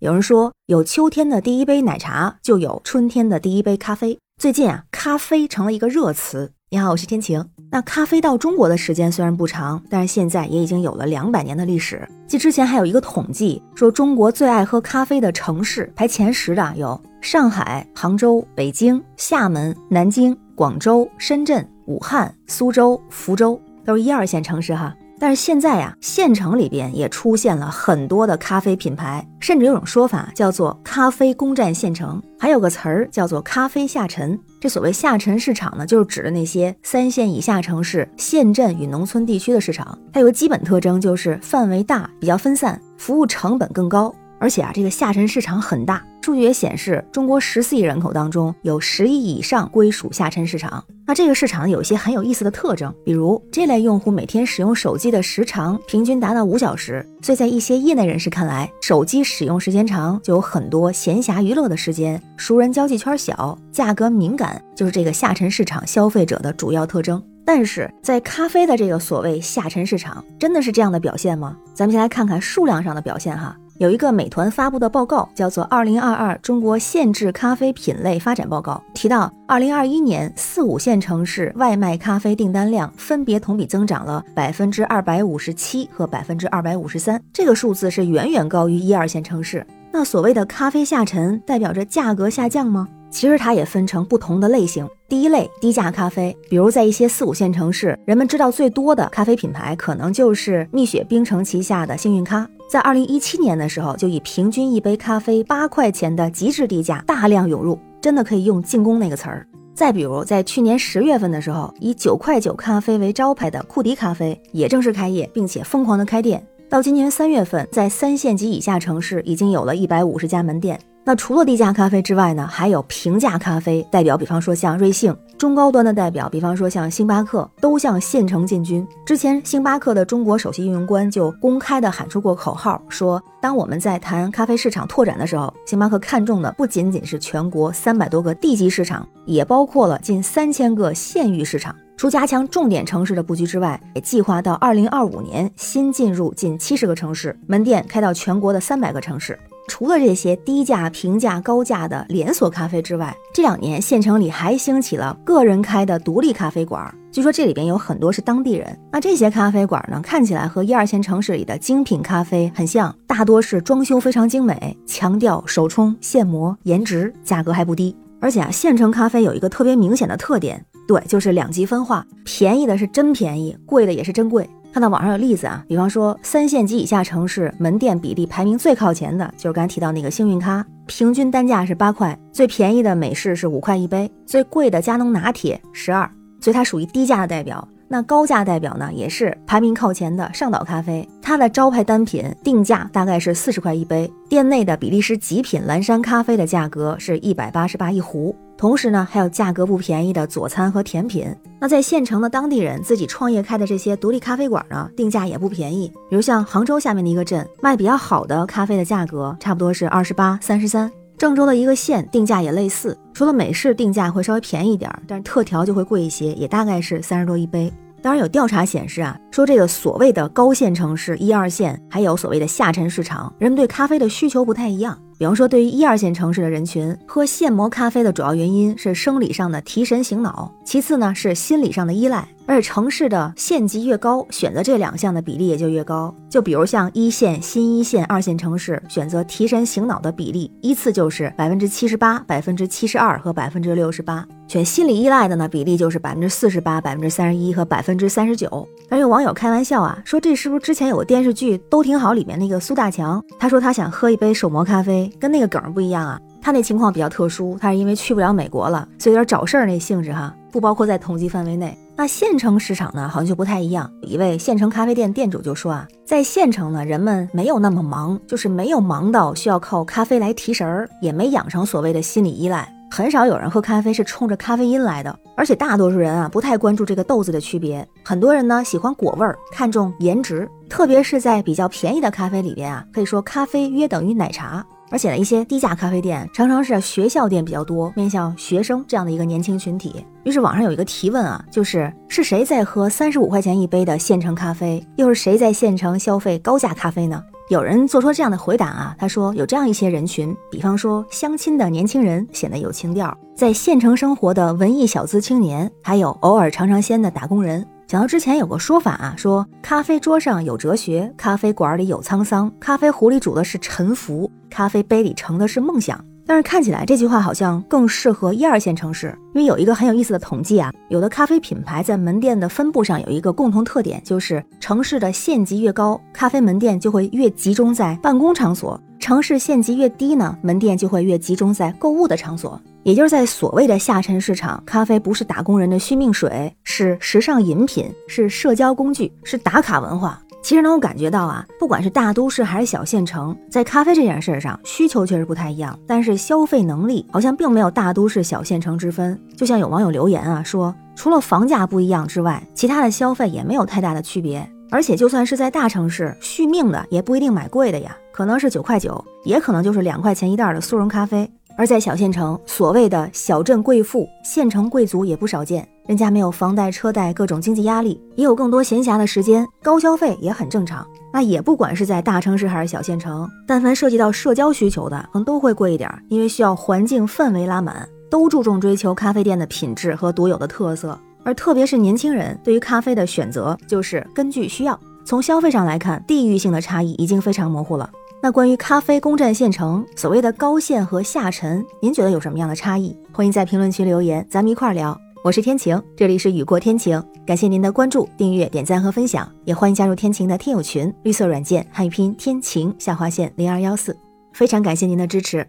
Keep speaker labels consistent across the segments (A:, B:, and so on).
A: 有人说，有秋天的第一杯奶茶，就有春天的第一杯咖啡。最近啊，咖啡成了一个热词。你好，我是天晴。那咖啡到中国的时间虽然不长，但是现在也已经有了两百年的历史。继之前还有一个统计说，中国最爱喝咖啡的城市排前十的有上海、杭州、北京、厦门、南京、广州、深圳、武汉、苏州、福州，都是一二线城市哈。但是现在呀，县城里边也出现了很多的咖啡品牌，甚至有种说法叫做“咖啡攻占县城”，还有个词儿叫做“咖啡下沉”。这所谓下沉市场呢，就是指的那些三线以下城市、县镇与农村地区的市场。它有个基本特征，就是范围大、比较分散，服务成本更高。而且啊，这个下沉市场很大。数据也显示，中国十四亿人口当中，有十亿以上归属下沉市场。那这个市场有一些很有意思的特征，比如这类用户每天使用手机的时长平均达到五小时，所以在一些业内人士看来，手机使用时间长，就有很多闲暇娱乐的时间，熟人交际圈小，价格敏感，就是这个下沉市场消费者的主要特征。但是在咖啡的这个所谓下沉市场，真的是这样的表现吗？咱们先来看看数量上的表现哈。有一个美团发布的报告，叫做《二零二二中国限制咖啡品类发展报告》，提到，二零二一年四五线城市外卖咖啡订单量分别同比增长了百分之二百五十七和百分之二百五十三，这个数字是远远高于一二线城市。那所谓的咖啡下沉，代表着价格下降吗？其实它也分成不同的类型。第一类低价咖啡，比如在一些四五线城市，人们知道最多的咖啡品牌，可能就是蜜雪冰城旗下的幸运咖。在二零一七年的时候，就以平均一杯咖啡八块钱的极致低价大量涌入，真的可以用进攻那个词儿。再比如，在去年十月份的时候，以九块九咖啡为招牌的库迪咖啡也正式开业，并且疯狂的开店。到今年三月份，在三线及以下城市已经有了一百五十家门店。那除了低价咖啡之外呢，还有平价咖啡代表，比方说像瑞幸；中高端的代表，比方说像星巴克，都向县城进军。之前，星巴克的中国首席运营官就公开的喊出过口号，说当我们在谈咖啡市场拓展的时候，星巴克看中的不仅仅是全国三百多个地级市场，也包括了近三千个县域市场。除加强重点城市的布局之外，也计划到二零二五年新进入近七十个城市，门店开到全国的三百个城市。除了这些低价、平价、高价的连锁咖啡之外，这两年县城里还兴起了个人开的独立咖啡馆。据说这里边有很多是当地人。那这些咖啡馆呢，看起来和一二线城市里的精品咖啡很像，大多是装修非常精美，强调手冲、现磨、颜值，价格还不低。而且啊，县城咖啡有一个特别明显的特点，对，就是两极分化，便宜的是真便宜，贵的也是真贵。看到网上有例子啊，比方说三线及以下城市门店比例排名最靠前的，就是刚才提到那个幸运咖，平均单价是八块，最便宜的美式是五块一杯，最贵的加浓拿铁十二，所以它属于低价的代表。那高价代表呢，也是排名靠前的上岛咖啡，它的招牌单品定价大概是四十块一杯，店内的比利时极品蓝山咖啡的价格是一百八十八一壶。同时呢，还有价格不便宜的佐餐和甜品。那在县城的当地人自己创业开的这些独立咖啡馆呢，定价也不便宜。比如像杭州下面的一个镇，卖比较好的咖啡的价格差不多是二十八、三十三。郑州的一个县定价也类似，除了美式定价会稍微便宜一点，但是特调就会贵一些，也大概是三十多一杯。当然有调查显示啊，说这个所谓的高线城市一二线，还有所谓的下沉市场，人们对咖啡的需求不太一样。比方说，对于一二线城市的人群，喝现磨咖啡的主要原因是生理上的提神醒脑，其次呢是心理上的依赖。而且城市的县级越高，选择这两项的比例也就越高。就比如像一线、新一线、二线城市，选择提神醒脑的比例依次就是百分之七十八、百分之七十二和百分之六十八。选心理依赖的呢，比例就是百分之四十八、百分之三十一和百分之三十九。而有网友开玩笑啊，说这是不是之前有个电视剧都挺好里面那个苏大强？他说他想喝一杯手磨咖啡，跟那个梗不一样啊。他那情况比较特殊，他是因为去不了美国了，所以有点找事儿那性质哈，不包括在统计范围内。那县城市场呢，好像就不太一样。一位县城咖啡店店主就说啊，在县城呢，人们没有那么忙，就是没有忙到需要靠咖啡来提神儿，也没养成所谓的心理依赖，很少有人喝咖啡是冲着咖啡因来的。而且大多数人啊，不太关注这个豆子的区别。很多人呢，喜欢果味儿，看重颜值，特别是在比较便宜的咖啡里边啊，可以说咖啡约等于奶茶。而且呢，一些低价咖啡店常常是学校店比较多，面向学生这样的一个年轻群体。于是网上有一个提问啊，就是是谁在喝三十五块钱一杯的县城咖啡，又是谁在县城消费高价咖啡呢？有人做出这样的回答啊，他说有这样一些人群，比方说相亲的年轻人显得有情调，在县城生活的文艺小资青年，还有偶尔尝尝鲜的打工人。讲到之前有个说法啊，说咖啡桌上有哲学，咖啡馆里有沧桑，咖啡壶里煮的是沉浮，咖啡杯里盛的是梦想。但是看起来这句话好像更适合一二线城市，因为有一个很有意思的统计啊，有的咖啡品牌在门店的分布上有一个共同特点，就是城市的县级越高，咖啡门店就会越集中在办公场所；城市县级越低呢，门店就会越集中在购物的场所。也就是在所谓的下沉市场，咖啡不是打工人的续命水，是时尚饮品，是社交工具，是打卡文化。其实能够感觉到啊，不管是大都市还是小县城，在咖啡这件事上，需求确实不太一样，但是消费能力好像并没有大都市小县城之分。就像有网友留言啊，说除了房价不一样之外，其他的消费也没有太大的区别。而且就算是在大城市续命的，也不一定买贵的呀，可能是九块九，也可能就是两块钱一袋的速溶咖啡。而在小县城，所谓的小镇贵妇、县城贵族也不少见。人家没有房贷、车贷各种经济压力，也有更多闲暇的时间，高消费也很正常。那也不管是在大城市还是小县城，但凡涉及到社交需求的，可能都会贵一点，因为需要环境氛围拉满，都注重追求咖啡店的品质和独有的特色。而特别是年轻人对于咖啡的选择，就是根据需要。从消费上来看，地域性的差异已经非常模糊了。那关于咖啡攻占县城，所谓的高线和下沉，您觉得有什么样的差异？欢迎在评论区留言，咱们一块儿聊。我是天晴，这里是雨过天晴，感谢您的关注、订阅、点赞和分享，也欢迎加入天晴的听友群，绿色软件汉语拼音天晴下划线零二幺四，非常感谢您的支持，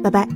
A: 拜拜。